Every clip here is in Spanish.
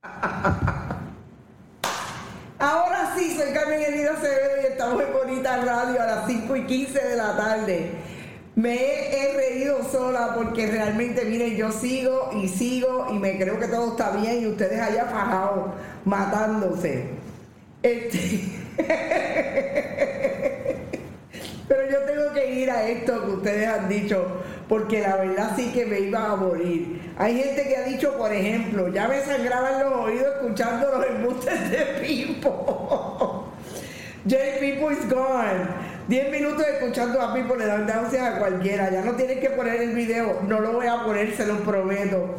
Ahora sí, soy Carmen Elida Acevedo y estamos en Bonita Radio a las 5 y 15 de la tarde. Me he reído sola porque realmente, miren, yo sigo y sigo y me creo que todo está bien y ustedes allá fajados, matándose. Este... Pero yo tengo que ir a esto que ustedes han dicho, porque la verdad sí que me iba a morir. Hay gente que ha dicho, por ejemplo, ya me sangraban los oídos escuchando los embustes de Pipo. Jay Pipo is gone. Diez minutos escuchando a Pipo le dan náuseas a cualquiera. Ya no tienes que poner el video, no lo voy a poner, se lo prometo.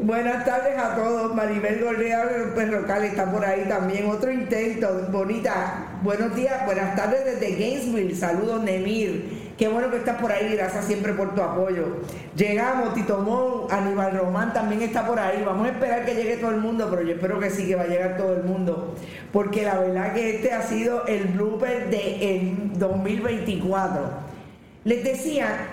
Buenas tardes a todos. Maribel Gordea Perrocal está por ahí también. Otro intento, bonita. Buenos días, buenas tardes desde Gainesville. Saludos, Nemir. Qué bueno que estás por ahí. Gracias siempre por tu apoyo. Llegamos, Tito Mon, Aníbal Román también está por ahí. Vamos a esperar que llegue todo el mundo, pero yo espero que sí, que va a llegar todo el mundo. Porque la verdad que este ha sido el blooper de 2024. Les decía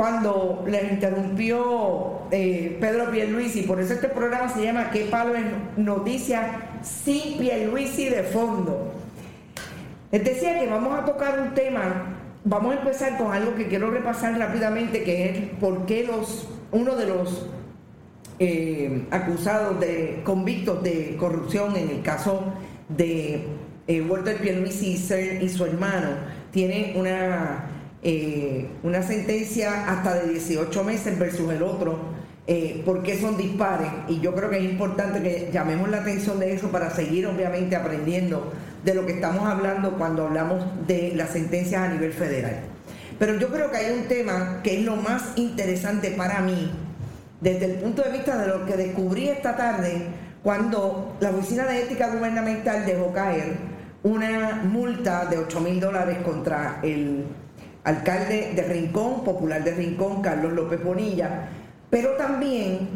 cuando les interrumpió eh, Pedro Pierluisi, por eso este programa se llama ¿Qué palo es noticia sin Pierluisi de fondo? Les decía que vamos a tocar un tema, vamos a empezar con algo que quiero repasar rápidamente, que es por qué los, uno de los eh, acusados de convictos de corrupción en el caso de eh, Walter Pierluisi y su hermano tiene una eh, una sentencia hasta de 18 meses versus el otro, eh, porque son dispares. Y yo creo que es importante que llamemos la atención de eso para seguir obviamente aprendiendo de lo que estamos hablando cuando hablamos de las sentencias a nivel federal. Pero yo creo que hay un tema que es lo más interesante para mí, desde el punto de vista de lo que descubrí esta tarde, cuando la Oficina de Ética Gubernamental dejó caer una multa de 8 mil dólares contra el alcalde de Rincón, popular de Rincón, Carlos López Bonilla, pero también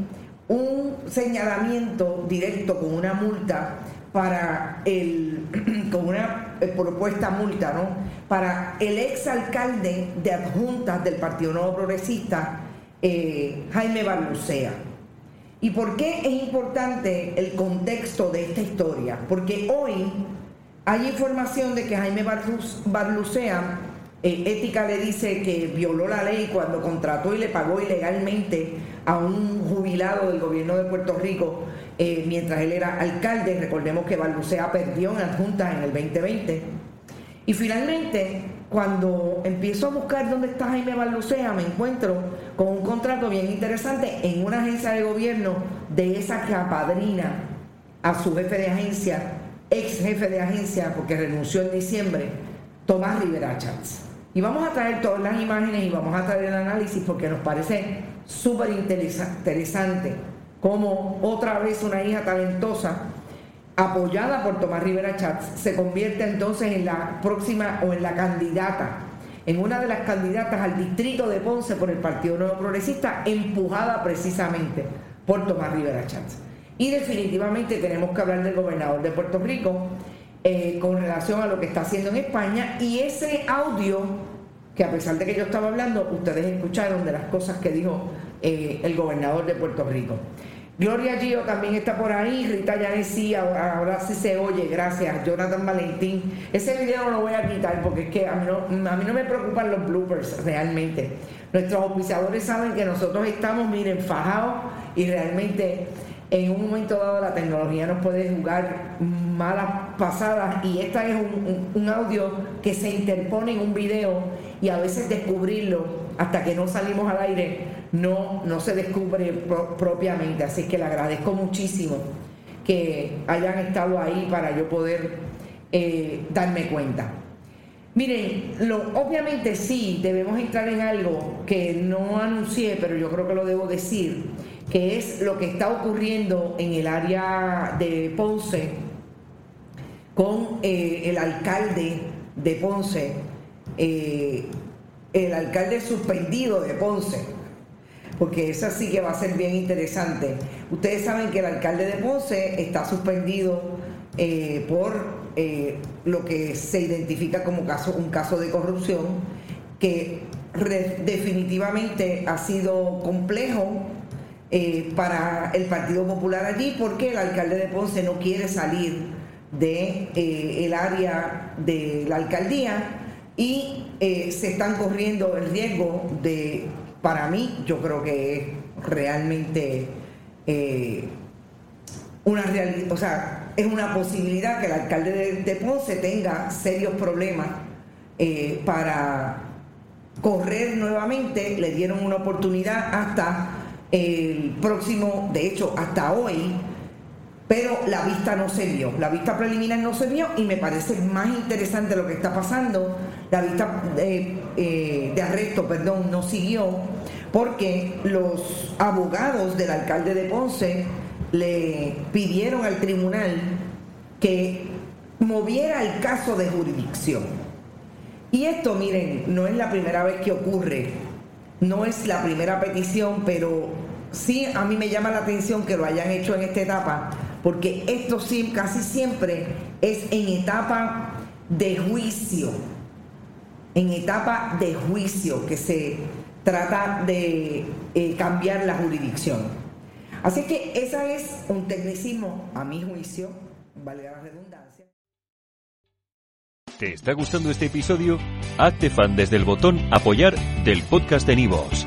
un señalamiento directo con una multa para el, con una eh, propuesta multa, ¿no? Para el exalcalde de adjuntas del Partido Nuevo Progresista, eh, Jaime Barlucea. ¿Y por qué es importante el contexto de esta historia? Porque hoy hay información de que Jaime Barlucea eh, ética le dice que violó la ley cuando contrató y le pagó ilegalmente a un jubilado del gobierno de Puerto Rico eh, mientras él era alcalde. Recordemos que Balbucea perdió en adjuntas en el 2020. Y finalmente, cuando empiezo a buscar dónde está Jaime Balbucea, me encuentro con un contrato bien interesante en una agencia de gobierno de esa que apadrina a su jefe de agencia, ex jefe de agencia, porque renunció en diciembre, Tomás Rivera Chávez. Y vamos a traer todas las imágenes y vamos a traer el análisis porque nos parece súper interesante cómo otra vez una hija talentosa apoyada por Tomás Rivera Chats se convierte entonces en la próxima o en la candidata, en una de las candidatas al distrito de Ponce por el Partido Nuevo Progresista, empujada precisamente por Tomás Rivera Chats. Y definitivamente tenemos que hablar del gobernador de Puerto Rico, eh, con relación a lo que está haciendo en España y ese audio que a pesar de que yo estaba hablando, ustedes escucharon de las cosas que dijo eh, el gobernador de Puerto Rico. Gloria Gio también está por ahí, Rita Yanesi, ahora, ahora sí se oye, gracias, Jonathan Valentín. Ese video no lo voy a quitar porque es que a mí no, a mí no me preocupan los bloopers realmente. Nuestros oficiadores saben que nosotros estamos, miren, fajados y realmente en un momento dado la tecnología nos puede jugar malas pasadas y esta es un, audio que se interpone en un video y a veces descubrirlo hasta que no salimos al aire no, no se descubre propiamente. Así que le agradezco muchísimo que hayan estado ahí para yo poder eh, darme cuenta. Miren, lo, obviamente sí, debemos entrar en algo que no anuncié, pero yo creo que lo debo decir que es lo que está ocurriendo en el área de Ponce con eh, el alcalde de Ponce, eh, el alcalde suspendido de Ponce, porque esa sí que va a ser bien interesante. Ustedes saben que el alcalde de Ponce está suspendido eh, por lo que se identifica como un caso de corrupción que definitivamente ha sido complejo para el Partido Popular allí porque el alcalde de Ponce no quiere salir de eh, el área de la alcaldía y eh, se están corriendo el riesgo de, para mí, yo creo que es realmente una realidad, o sea, es una posibilidad que el alcalde de, Ponce tenga serios problemas para correr nuevamente, le dieron una oportunidad hasta el próximo, de hecho, hasta hoy, pero la vista no se vio, la vista preliminar no se vio y me parece más interesante lo que está pasando, la vista eh, eh, de arresto, perdón, no siguió, porque los abogados del alcalde de Ponce le pidieron al tribunal que moviera el caso de jurisdicción. Y esto, miren, no es la primera vez que ocurre, no es la primera petición, pero sí a mí me llama la atención que lo hayan hecho en esta etapa, porque esto casi siempre es en etapa de juicio, en etapa de juicio que se trata de eh, cambiar la jurisdicción. Así que esa es un tecnicismo, a mi juicio, valga la redundancia. ¿Te está gustando este episodio? Hazte fan desde el botón Apoyar del podcast de Nivos.